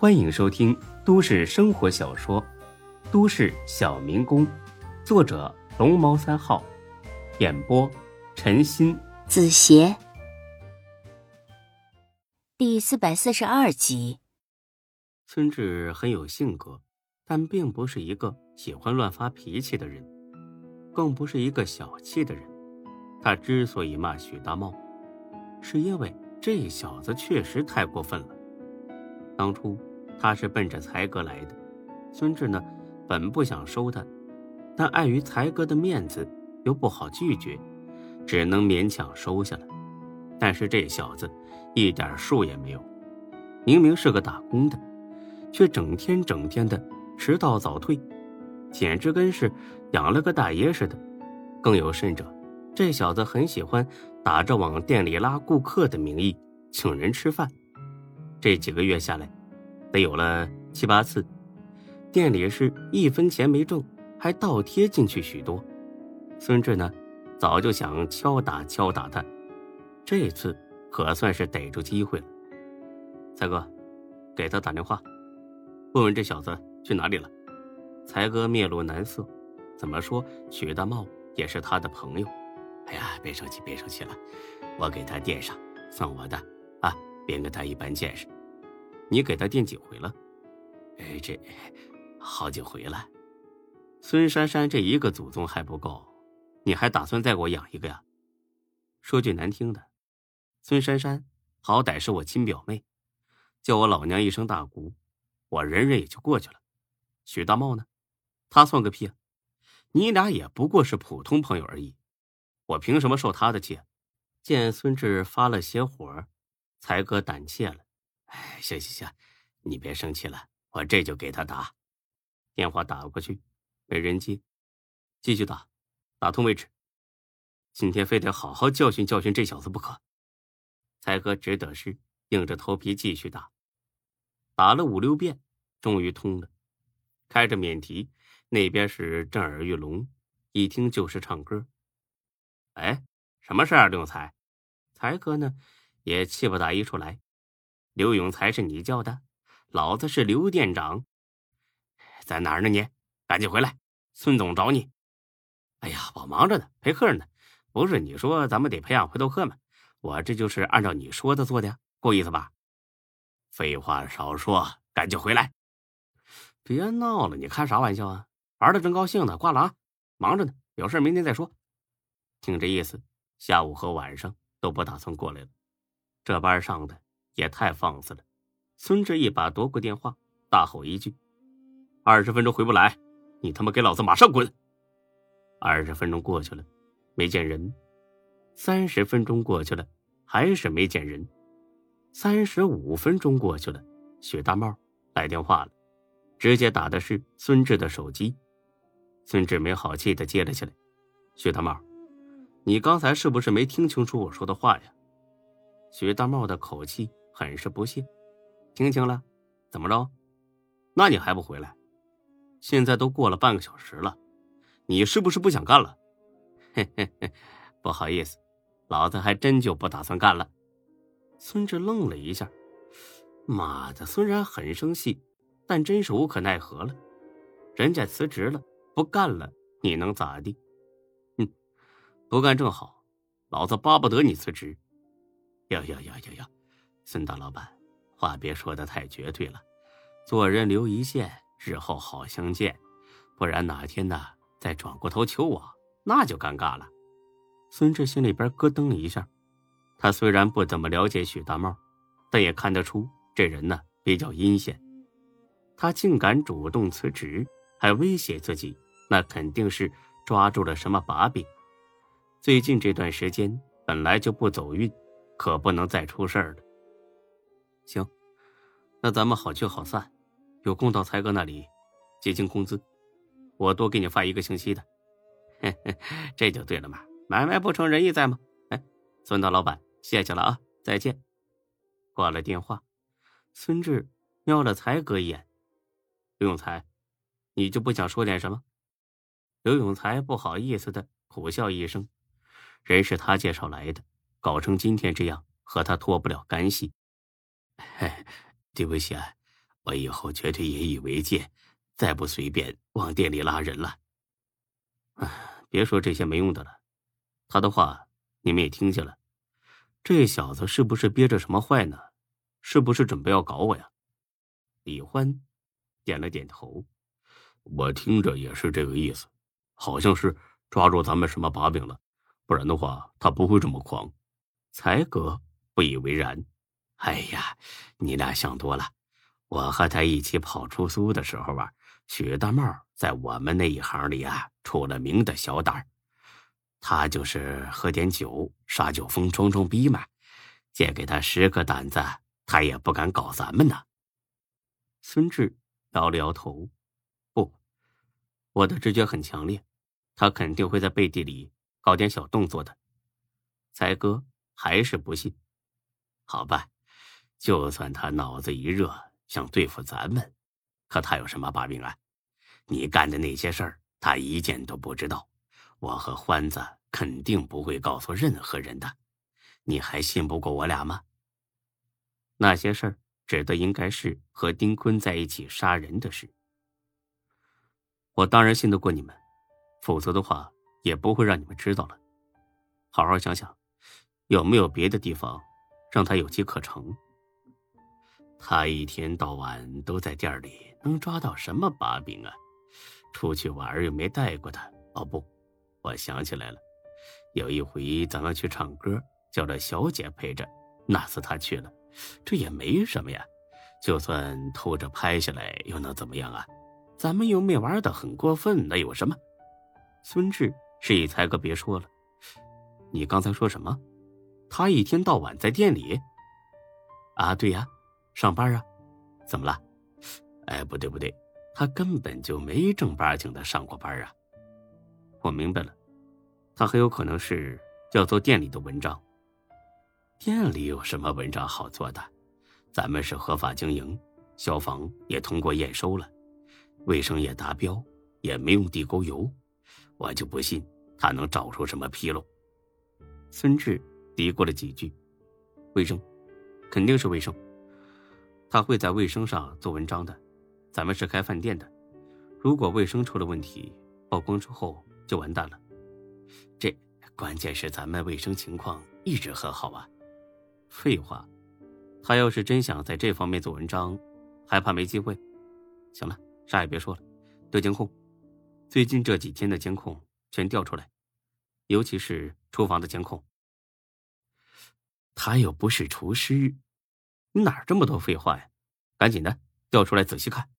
欢迎收听都市生活小说《都市小民工》，作者龙猫三号，演播陈鑫、子邪，第四百四十二集。孙志很有性格，但并不是一个喜欢乱发脾气的人，更不是一个小气的人。他之所以骂许大茂，是因为这小子确实太过分了。当初他是奔着才哥来的，孙志呢，本不想收他，但碍于才哥的面子，又不好拒绝，只能勉强收下了。但是这小子一点数也没有，明明是个打工的。却整天整天的迟到早退，简直跟是养了个大爷似的。更有甚者，这小子很喜欢打着往店里拉顾客的名义请人吃饭。这几个月下来，得有了七八次，店里是一分钱没挣，还倒贴进去许多。孙志呢，早就想敲打敲打他，这次可算是逮住机会了。才哥，给他打电话。问问这小子去哪里了？才哥面露难色，怎么说许大茂也是他的朋友。哎呀，别生气，别生气了，我给他垫上，算我的啊，别跟他一般见识。你给他垫几回了？哎，这好几回了。孙珊珊这一个祖宗还不够，你还打算再给我养一个呀？说句难听的，孙珊珊好歹是我亲表妹，叫我老娘一声大姑。我忍忍也就过去了，许大茂呢？他算个屁啊！你俩也不过是普通朋友而已，我凭什么受他的气？见孙志发了些火，才哥胆怯了。哎，行行行，你别生气了，我这就给他打。电话打过去，没人接，继续打，打通为止。今天非得好好教训教训这小子不可。才哥只得是硬着头皮继续打。打了五六遍，终于通了。开着免提，那边是震耳欲聋，一听就是唱歌。哎，什么事啊，刘永才？才哥呢，也气不打一处来。刘永才是你叫的？老子是刘店长，在哪儿呢？你赶紧回来，孙总找你。哎呀，我忙着呢，陪客人呢。不是你说咱们得培养回头客吗？我这就是按照你说的做的呀，够意思吧？废话少说，赶紧回来！别闹了，你开啥玩笑啊？玩的正高兴呢，挂了啊！忙着呢，有事明天再说。听这意思，下午和晚上都不打算过来了。这班上的也太放肆了。孙志一把夺过电话，大吼一句：“二十分钟回不来，你他妈给老子马上滚！”二十分钟过去了，没见人；三十分钟过去了，还是没见人。三十五分钟过去了，许大茂来电话了，直接打的是孙志的手机。孙志没好气的接了起来：“许大茂，你刚才是不是没听清楚我说的话呀？”许大茂的口气很是不屑：“听清了？怎么着？那你还不回来？现在都过了半个小时了，你是不是不想干了？”“嘿嘿嘿，不好意思，老子还真就不打算干了。”孙志愣了一下，妈的，虽然很生气，但真是无可奈何了。人家辞职了，不干了，你能咋地？哼，不干正好，老子巴不得你辞职。呀呀呀呀呀，孙大老板，话别说的太绝对了，做人留一线，日后好相见，不然哪天呢再转过头求我，那就尴尬了。孙志心里边咯噔一下。他虽然不怎么了解许大茂，但也看得出这人呢比较阴险。他竟敢主动辞职，还威胁自己，那肯定是抓住了什么把柄。最近这段时间本来就不走运，可不能再出事儿了。行，那咱们好聚好散，有空到才哥那里结清工资，我多给你发一个星期的。嘿嘿，这就对了嘛，买卖不成仁义在吗？哎，孙大老板。谢谢了啊，再见。挂了电话，孙志瞄了才哥一眼：“刘永才，你就不想说点什么？”刘永才不好意思的苦笑一声：“人是他介绍来的，搞成今天这样，和他脱不了干系。”嘿，对不起，啊，我以后绝对引以为戒，再不随便往店里拉人了。哎，别说这些没用的了，他的话你们也听见了，这小子是不是憋着什么坏呢？是不是准备要搞我呀？李欢点了点头，我听着也是这个意思，好像是抓住咱们什么把柄了，不然的话他不会这么狂。才哥不以为然，哎呀，你俩想多了。我和他一起跑出租的时候啊，许大茂在我们那一行里啊出了名的小胆儿。他就是喝点酒耍酒疯装装逼嘛，借给他十个胆子，他也不敢搞咱们呢。孙志摇了摇头，不，我的直觉很强烈，他肯定会在背地里搞点小动作的。才哥还是不信，好吧，就算他脑子一热。想对付咱们，可他有什么把柄啊？你干的那些事儿，他一件都不知道。我和欢子肯定不会告诉任何人的。你还信不过我俩吗？那些事儿指的应该是和丁坤在一起杀人的事。我当然信得过你们，否则的话也不会让你们知道了。好好想想，有没有别的地方让他有机可乘？他一天到晚都在店里，能抓到什么把柄啊？出去玩又没带过他。哦不，我想起来了，有一回咱们去唱歌，叫了小姐陪着，那次他去了，这也没什么呀。就算偷着拍下来，又能怎么样啊？咱们又没玩的很过分，那有什么？孙志示意才哥别说了，你刚才说什么？他一天到晚在店里？啊，对呀。上班啊？怎么了？哎，不对不对，他根本就没正八经的上过班啊！我明白了，他很有可能是要做店里的文章。店里有什么文章好做的？咱们是合法经营，消防也通过验收了，卫生也达标，也没用地沟油，我就不信他能找出什么纰漏。孙志嘀咕了几句：“卫生，肯定是卫生。”他会在卫生上做文章的，咱们是开饭店的，如果卫生出了问题，曝光之后就完蛋了。这关键是咱们卫生情况一直很好啊。废话，他要是真想在这方面做文章，还怕没机会？行了，啥也别说了，调监控，最近这几天的监控全调出来，尤其是厨房的监控。他又不是厨师。你哪这么多废话呀？赶紧的，调出来仔细看。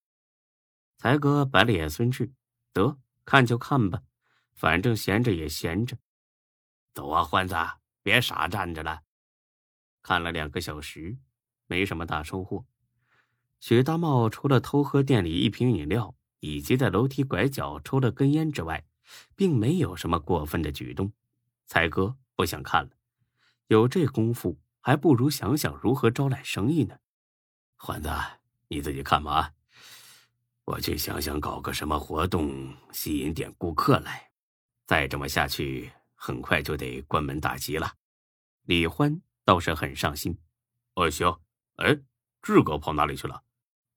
才哥白了眼孙志，得看就看吧，反正闲着也闲着。走啊，欢子，别傻站着了。看了两个小时，没什么大收获。许大茂除了偷喝店里一瓶饮料，以及在楼梯拐角抽了根烟之外，并没有什么过分的举动。才哥不想看了，有这功夫。还不如想想如何招揽生意呢，欢子，你自己看吧。我去想想搞个什么活动，吸引点顾客来。再这么下去，很快就得关门大吉了。李欢倒是很上心。哦，行。哎，志哥跑哪里去了？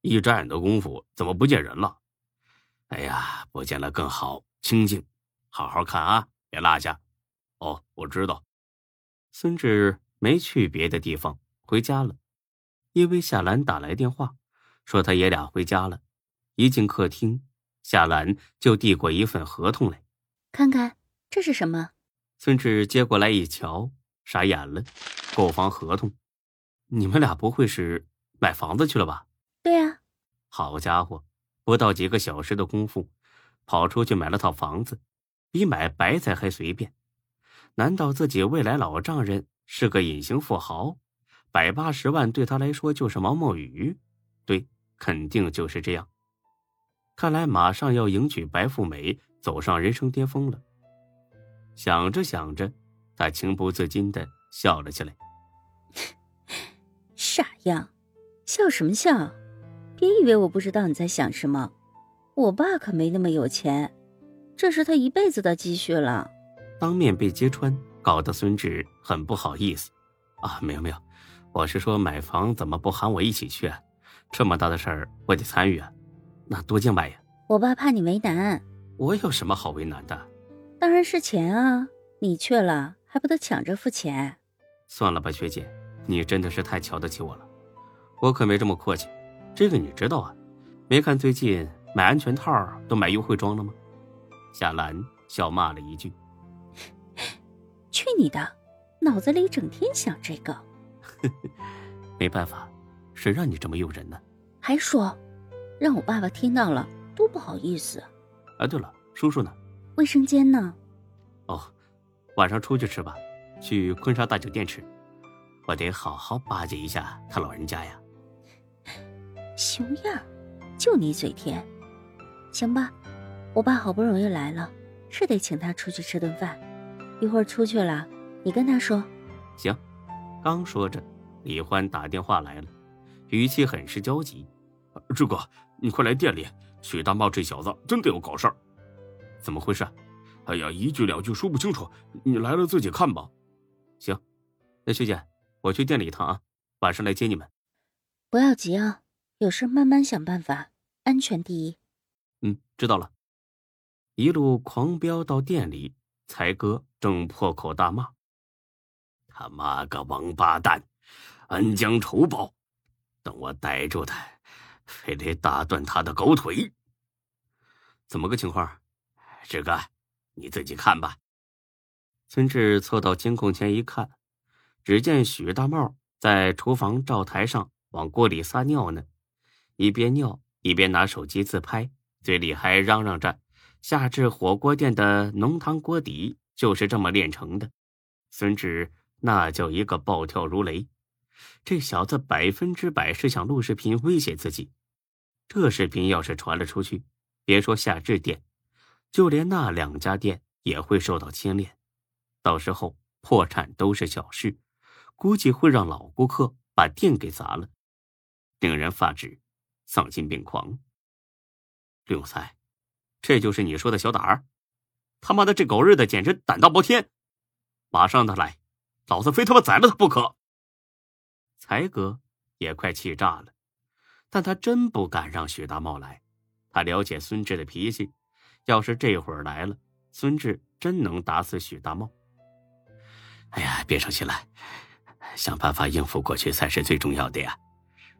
一眨眼的功夫，怎么不见人了？哎呀，不见了更好，清静。好好看啊，别落下。哦，我知道。孙志。没去别的地方，回家了。因为夏兰打来电话，说他爷俩回家了。一进客厅，夏兰就递过一份合同来，看看这是什么。孙志接过来一瞧，傻眼了。购房合同，你们俩不会是买房子去了吧？对啊。好家伙，不到几个小时的功夫，跑出去买了套房子，比买白菜还随便。难道自己未来老丈人？是个隐形富豪，百八十万对他来说就是毛毛雨。对，肯定就是这样。看来马上要迎娶白富美，走上人生巅峰了。想着想着，他情不自禁的笑了起来。傻样，笑什么笑？别以为我不知道你在想什么。我爸可没那么有钱，这是他一辈子的积蓄了。当面被揭穿。搞得孙志很不好意思，啊，没有没有，我是说买房怎么不喊我一起去？啊这么大的事儿，我得参与啊，那多敬拜呀！我爸怕你为难，我有什么好为难的？当然是钱啊！你去了还不得抢着付钱？算了吧，学姐，你真的是太瞧得起我了，我可没这么阔气。这个你知道啊？没看最近买安全套都买优惠装了吗？夏兰笑骂了一句：“去你的，脑子里整天想这个。”没办法。谁让你这么诱人呢？还说，让我爸爸听到了多不好意思。哎，对了，叔叔呢？卫生间呢？哦，晚上出去吃吧，去昆沙大酒店吃。我得好好巴结一下他老人家呀。熊样，就你嘴甜。行吧，我爸好不容易来了，是得请他出去吃顿饭。一会儿出去了，你跟他说。行。刚说着，李欢打电话来了。语气很是焦急，志哥，你快来店里！许大茂这小子真的要搞事儿，怎么回事？哎呀，一句两句说不清楚，你来了自己看吧。行，那学姐，我去店里一趟啊，晚上来接你们。不要急啊，有事慢慢想办法，安全第一。嗯，知道了。一路狂飙到店里，才哥正破口大骂：“他妈个王八蛋，恩将仇报！”等我逮住他，非得打断他的狗腿。怎么个情况？志哥，你自己看吧。孙志凑到监控前一看，只见许大茂在厨房灶台上往锅里撒尿呢，一边尿一边拿手机自拍，嘴里还嚷嚷着：“夏至火锅店的浓汤锅底就是这么炼成的。”孙志那叫一个暴跳如雷。这小子百分之百是想录视频威胁自己。这视频要是传了出去，别说夏至店，就连那两家店也会受到牵连。到时候破产都是小事，估计会让老顾客把店给砸了，令人发指，丧心病狂。刘三，这就是你说的小胆儿？他妈的，这狗日的简直胆大包天！马上他来，老子非他妈宰了他不可！才哥也快气炸了，但他真不敢让许大茂来。他了解孙志的脾气，要是这会儿来了，孙志真能打死许大茂。哎呀，别生气了，想办法应付过去才是最重要的呀。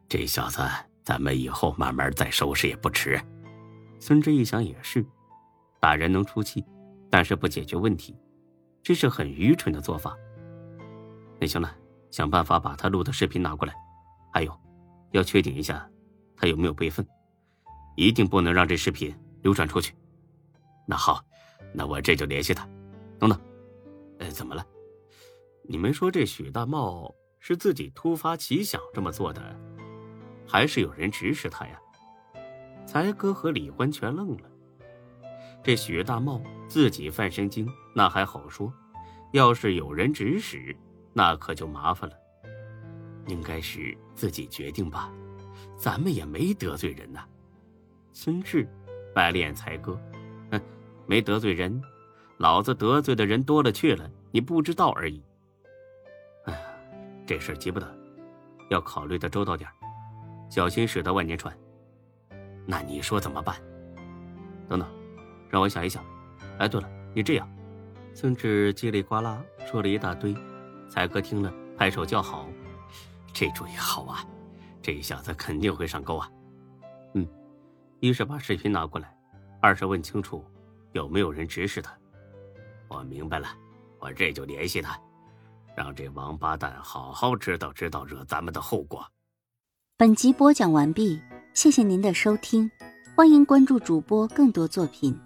这小子，咱们以后慢慢再收拾也不迟。孙志一想也是，打人能出气，但是不解决问题，这是很愚蠢的做法。那行了。想办法把他录的视频拿过来，还有，要确定一下他有没有备份，一定不能让这视频流传出去。那好，那我这就联系他。等等，哎，怎么了？你们说这许大茂是自己突发奇想这么做的，还是有人指使他呀？才哥和李欢全愣了。这许大茂自己犯神经那还好说，要是有人指使。那可就麻烦了，应该是自己决定吧，咱们也没得罪人呐。孙志白脸才哥，哼，没得罪人，老子得罪的人多了去了，你不知道而已。哎呀，这事急不得，要考虑的周到点小心驶得万年船。那你说怎么办？等等，让我想一想。哎，对了，你这样，孙志叽里呱啦说了一大堆。才哥听了，拍手叫好：“这主意好啊！这小子肯定会上钩啊！”嗯，一是把视频拿过来，二是问清楚有没有人指使他。我明白了，我这就联系他，让这王八蛋好好知道知道惹咱们的后果。本集播讲完毕，谢谢您的收听，欢迎关注主播更多作品。